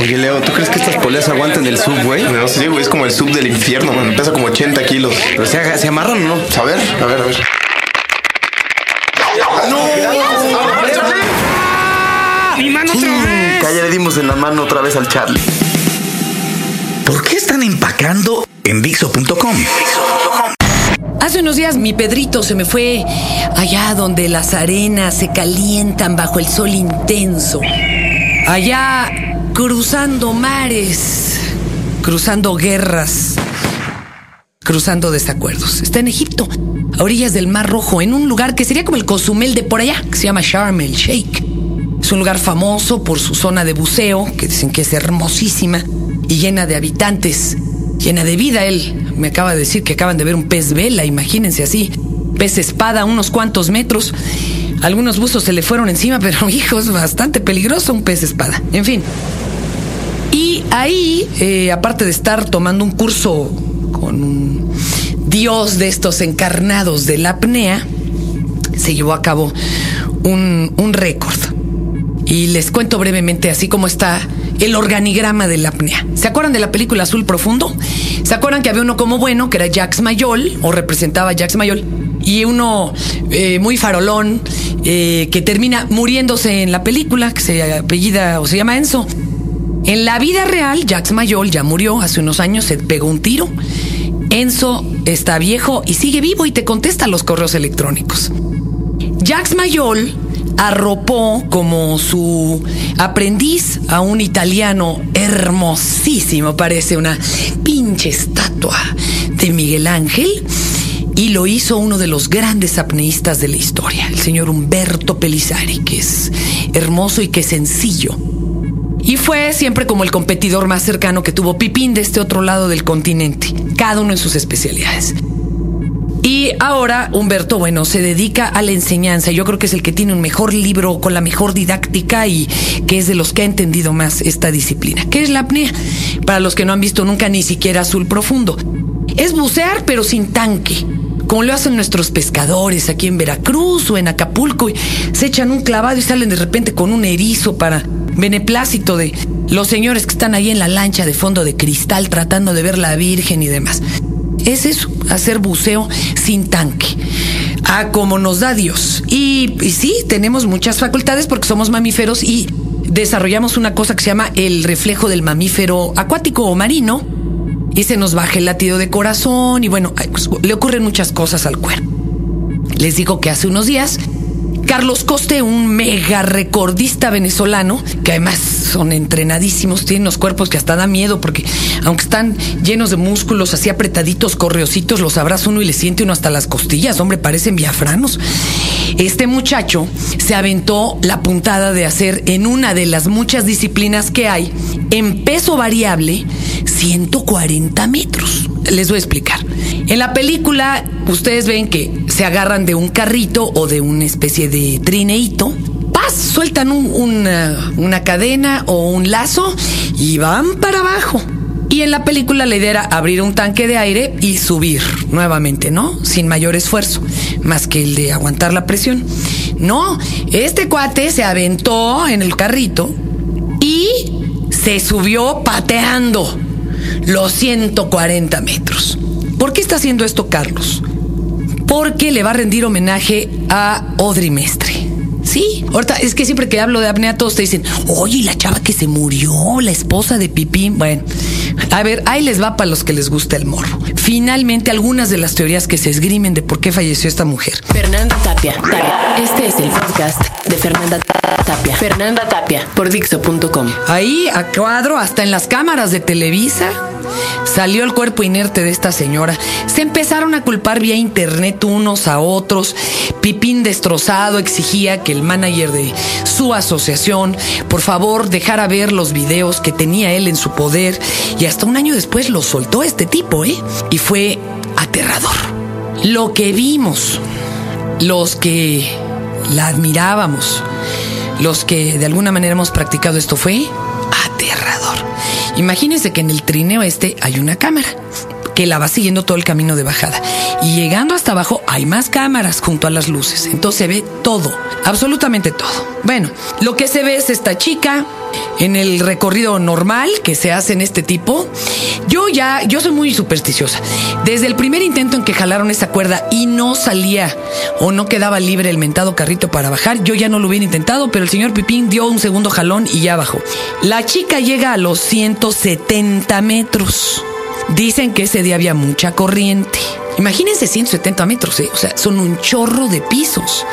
Oye, Leo, ¿tú crees que estas poleas aguanten el sub, güey? No sé, güey, es como el sub del infierno, man. Pesa como 80 kilos. Pero se, se amarran o no. A ver, a ver, a ver. ¡Mi mano otra vez! Que ya le dimos en la mano otra vez al Charlie. ¿Por qué están empacando en Dixo.com? Hace unos días mi Pedrito se me fue allá donde las arenas se calientan bajo el sol intenso. Allá cruzando mares, cruzando guerras, cruzando desacuerdos. Está en Egipto, a orillas del Mar Rojo, en un lugar que sería como el Cozumel de por allá, que se llama Sharm el Sheikh. Es un lugar famoso por su zona de buceo, que dicen que es hermosísima y llena de habitantes, llena de vida. Él me acaba de decir que acaban de ver un pez vela, imagínense así, pez espada unos cuantos metros. Algunos buzos se le fueron encima, pero hijo, es bastante peligroso un pez espada. En fin. Ahí, eh, aparte de estar tomando un curso con un dios de estos encarnados de la apnea, se llevó a cabo un, un récord. Y les cuento brevemente así como está el organigrama de la apnea. ¿Se acuerdan de la película Azul Profundo? ¿Se acuerdan que había uno como bueno, que era Jax Mayol, o representaba a Jax Mayol, y uno eh, muy farolón, eh, que termina muriéndose en la película, que se apellida o se llama Enzo? En la vida real, Jax Mayol ya murió hace unos años, se pegó un tiro. Enzo está viejo y sigue vivo y te contesta los correos electrónicos. Jax Mayol arropó como su aprendiz a un italiano hermosísimo, parece una pinche estatua de Miguel Ángel, y lo hizo uno de los grandes apneístas de la historia, el señor Humberto Pelizari, que es hermoso y que sencillo. Y fue siempre como el competidor más cercano que tuvo Pipín de este otro lado del continente, cada uno en sus especialidades. Y ahora Humberto, bueno, se dedica a la enseñanza. Yo creo que es el que tiene un mejor libro con la mejor didáctica y que es de los que ha entendido más esta disciplina. ¿Qué es la apnea? Para los que no han visto nunca ni siquiera azul profundo. Es bucear pero sin tanque. Como lo hacen nuestros pescadores aquí en Veracruz o en Acapulco y se echan un clavado y salen de repente con un erizo para beneplácito de los señores que están ahí en la lancha de fondo de cristal tratando de ver la Virgen y demás. Es hacer buceo sin tanque. Ah, como nos da Dios. Y, y sí, tenemos muchas facultades porque somos mamíferos y desarrollamos una cosa que se llama el reflejo del mamífero acuático o marino. Y se nos baja el latido de corazón y bueno, pues, le ocurren muchas cosas al cuerpo. Les digo que hace unos días Carlos Coste, un mega recordista venezolano, que además son entrenadísimos, tienen los cuerpos que hasta da miedo, porque aunque están llenos de músculos, así apretaditos, correositos, los abraza uno y le siente uno hasta las costillas, hombre, parecen biafranos. Este muchacho se aventó la puntada de hacer en una de las muchas disciplinas que hay, en peso variable, 140 metros. Les voy a explicar. En la película, ustedes ven que se agarran de un carrito o de una especie de trineíto. Paz, sueltan un- una, una cadena o un lazo y van para abajo. Y en la película la idea era abrir un tanque de aire y subir nuevamente, ¿no? Sin mayor esfuerzo, más que el de aguantar la presión. No, este cuate se aventó en el carrito y se subió pateando los 140 metros. ¿Por qué está haciendo esto Carlos? Porque le va a rendir homenaje a Audrey Mestre. Sí, ahorita es que siempre que hablo de apnea todos te dicen, oye, ¿y la chava que se murió, la esposa de Pipín. Bueno, a ver, ahí les va para los que les gusta el morro. Finalmente, algunas de las teorías que se esgrimen de por qué falleció esta mujer. Fernanda Tapia. Tapia. Este es el podcast de Fernanda Tapia. Fernanda Tapia por Dixo.com. Ahí, a cuadro, hasta en las cámaras de Televisa, salió el cuerpo inerte de esta señora. Se empezaron a culpar vía internet unos a otros. Pipín destrozado exigía que el manager de su asociación, por favor, dejara ver los videos que tenía él en su poder. Y hasta un año después lo soltó este tipo, ¿eh? Y fue aterrador. Lo que vimos, los que la admirábamos, los que de alguna manera hemos practicado esto fue aterrador. Imagínense que en el trineo este hay una cámara que la va siguiendo todo el camino de bajada. Y llegando hasta abajo hay más cámaras junto a las luces. Entonces se ve todo, absolutamente todo. Bueno, lo que se ve es esta chica en el recorrido normal que se hace en este tipo. Yo ya, yo soy muy supersticiosa. Desde el primer intento en que jalaron esa cuerda y no salía o no quedaba libre el mentado carrito para bajar, yo ya no lo hubiera intentado, pero el señor Pipín dio un segundo jalón y ya bajó. La chica llega a los 170 metros. Dicen que ese día había mucha corriente. Imagínense 170 metros, ¿eh? o sea, son un chorro de pisos.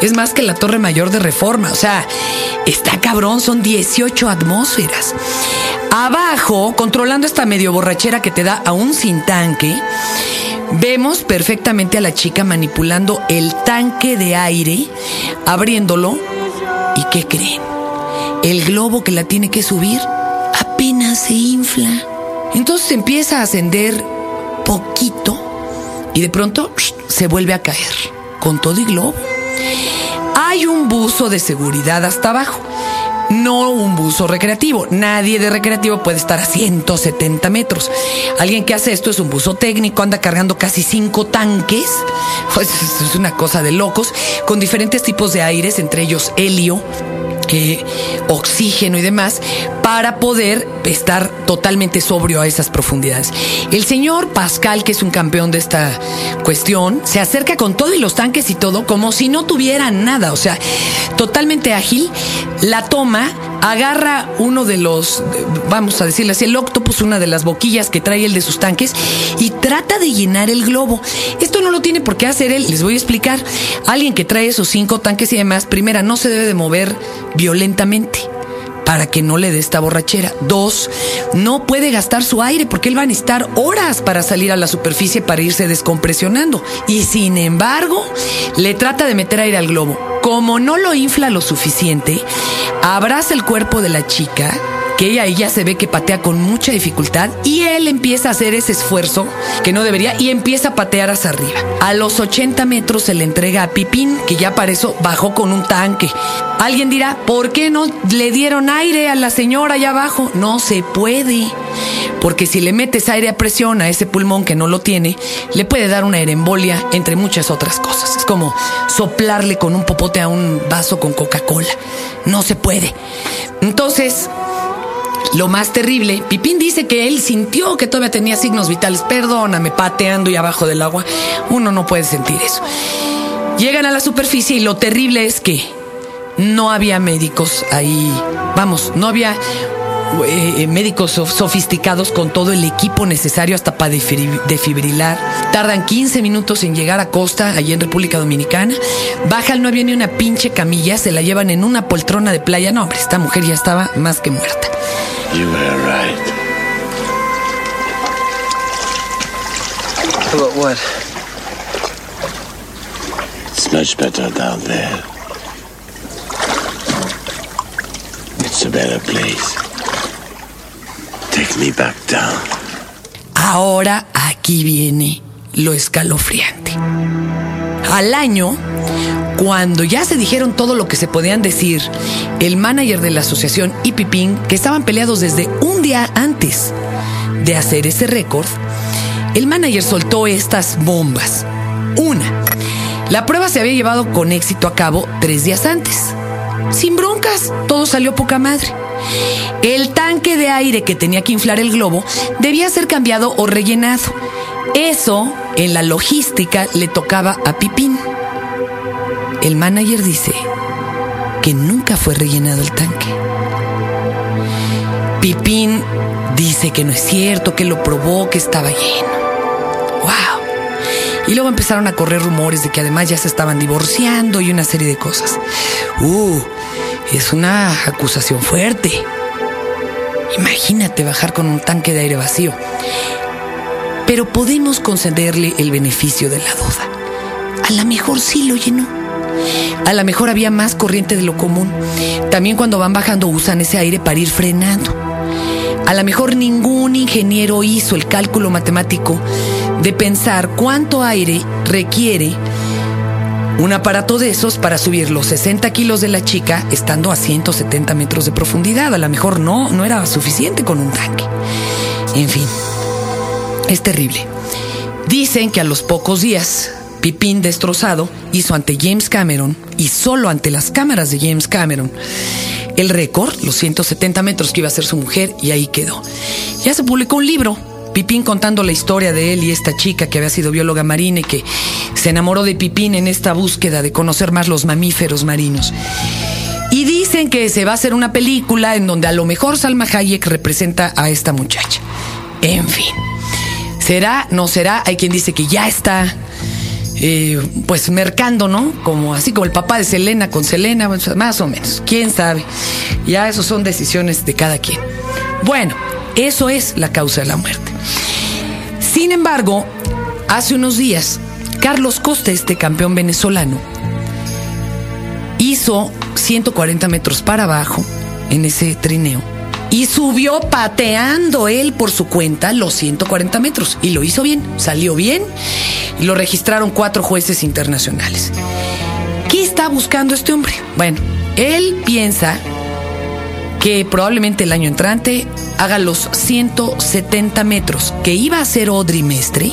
Es más que la Torre Mayor de Reforma, o sea, está cabrón, son 18 atmósferas. Abajo, controlando esta medio borrachera que te da aún sin tanque, vemos perfectamente a la chica manipulando el tanque de aire, abriéndolo. ¿Y qué creen? El globo que la tiene que subir apenas se infla. Entonces empieza a ascender poquito y de pronto se vuelve a caer con todo y globo. Hay un buzo de seguridad hasta abajo, no un buzo recreativo. Nadie de recreativo puede estar a 170 metros. Alguien que hace esto es un buzo técnico, anda cargando casi cinco tanques. Pues es una cosa de locos, con diferentes tipos de aires, entre ellos helio, eh, oxígeno y demás para poder estar totalmente sobrio a esas profundidades. El señor Pascal, que es un campeón de esta cuestión, se acerca con todo y los tanques y todo como si no tuviera nada, o sea, totalmente ágil, la toma, agarra uno de los, vamos a decirle así, el octopus, una de las boquillas que trae el de sus tanques y trata de llenar el globo. Esto no lo tiene por qué hacer él, les voy a explicar. Alguien que trae esos cinco tanques y demás, primera, no se debe de mover violentamente para que no le dé esta borrachera. Dos, no puede gastar su aire porque él va a necesitar horas para salir a la superficie para irse descompresionando. Y sin embargo, le trata de meter aire al globo. Como no lo infla lo suficiente, abraza el cuerpo de la chica que ella, ella se ve que patea con mucha dificultad y él empieza a hacer ese esfuerzo que no debería y empieza a patear hacia arriba. A los 80 metros se le entrega a Pipín, que ya para eso bajó con un tanque. Alguien dirá, ¿por qué no le dieron aire a la señora allá abajo? No se puede. Porque si le metes aire a presión a ese pulmón que no lo tiene, le puede dar una aerembolia, entre muchas otras cosas. Es como soplarle con un popote a un vaso con Coca-Cola. No se puede. Entonces, lo más terrible, Pipín dice que él sintió que todavía tenía signos vitales. Perdóname, pateando y abajo del agua. Uno no puede sentir eso. Llegan a la superficie y lo terrible es que no había médicos ahí. Vamos, no había eh, médicos sofisticados con todo el equipo necesario hasta para defibrilar. Tardan 15 minutos en llegar a Costa, allí en República Dominicana. Bajan, no había ni una pinche camilla, se la llevan en una poltrona de playa. No, hombre, esta mujer ya estaba más que muerta. You were right. About what? It's much better down there. It's a better place. Me back down. Ahora aquí viene lo escalofriante. Al año, cuando ya se dijeron todo lo que se podían decir, el manager de la asociación y Pipín, que estaban peleados desde un día antes de hacer ese récord, el manager soltó estas bombas. Una, la prueba se había llevado con éxito a cabo tres días antes. Sin broncas, todo salió poca madre. El tanque de aire que tenía que inflar el globo debía ser cambiado o rellenado. Eso, en la logística, le tocaba a Pipín. El manager dice que nunca fue rellenado el tanque. Pipín dice que no es cierto, que lo probó, que estaba lleno. ¡Wow! Y luego empezaron a correr rumores de que además ya se estaban divorciando y una serie de cosas. ¡Uh! Es una acusación fuerte. Imagínate bajar con un tanque de aire vacío. Pero podemos concederle el beneficio de la duda. A lo mejor sí lo llenó. A lo mejor había más corriente de lo común. También cuando van bajando usan ese aire para ir frenando. A lo mejor ningún ingeniero hizo el cálculo matemático de pensar cuánto aire requiere un aparato de esos para subir los 60 kilos de la chica estando a 170 metros de profundidad. A lo mejor no, no era suficiente con un tanque. En fin, es terrible. Dicen que a los pocos días, Pipín destrozado hizo ante James Cameron y solo ante las cámaras de James Cameron el récord, los 170 metros que iba a ser su mujer, y ahí quedó. Ya se publicó un libro, Pipín contando la historia de él y esta chica que había sido bióloga marina y que se enamoró de Pipín en esta búsqueda de conocer más los mamíferos marinos. Y dicen que se va a hacer una película en donde a lo mejor Salma Hayek representa a esta muchacha. En fin. ¿Será? ¿No será? Hay quien dice que ya está eh, pues mercando, ¿no? Como así como el papá de Selena con Selena, pues, más o menos. ¿Quién sabe? Ya eso son decisiones de cada quien. Bueno, eso es la causa de la muerte. Sin embargo, hace unos días, Carlos Costa, este campeón venezolano, hizo 140 metros para abajo en ese trineo y subió pateando él por su cuenta los 140 metros y lo hizo bien, salió bien y lo registraron cuatro jueces internacionales. ¿Qué está buscando este hombre? Bueno, él piensa que probablemente el año entrante haga los 170 metros que iba a hacer Audrey Mestre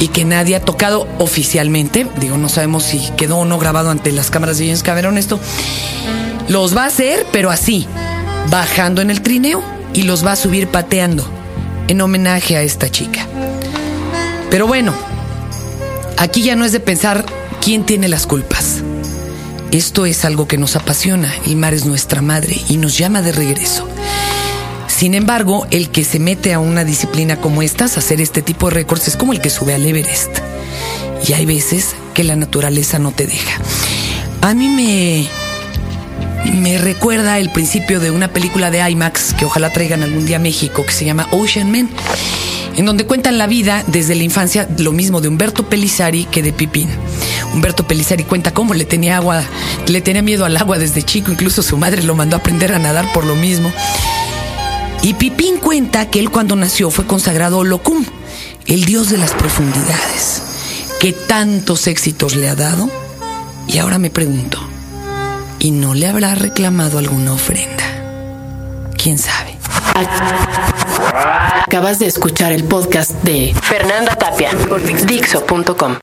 y que nadie ha tocado oficialmente. Digo, no sabemos si quedó o no grabado ante las cámaras de James Cameron esto. Los va a hacer, pero así, bajando en el trineo y los va a subir pateando en homenaje a esta chica. Pero bueno, aquí ya no es de pensar quién tiene las culpas. Esto es algo que nos apasiona. El mar es nuestra madre y nos llama de regreso. Sin embargo, el que se mete a una disciplina como esta, a hacer este tipo de récords, es como el que sube al Everest. Y hay veces que la naturaleza no te deja. A mí me, me recuerda el principio de una película de IMAX que ojalá traigan algún día a México, que se llama Ocean Man, en donde cuentan la vida desde la infancia, lo mismo de Humberto Pelizari que de Pipín. Humberto Pelizari cuenta cómo le tenía agua, le tenía miedo al agua desde chico, incluso su madre lo mandó a aprender a nadar por lo mismo. Y Pipín cuenta que él cuando nació fue consagrado Locum, el dios de las profundidades, que tantos éxitos le ha dado. Y ahora me pregunto, ¿y no le habrá reclamado alguna ofrenda? ¿Quién sabe? Acabas de escuchar el podcast de Fernanda Tapia Dixo.com.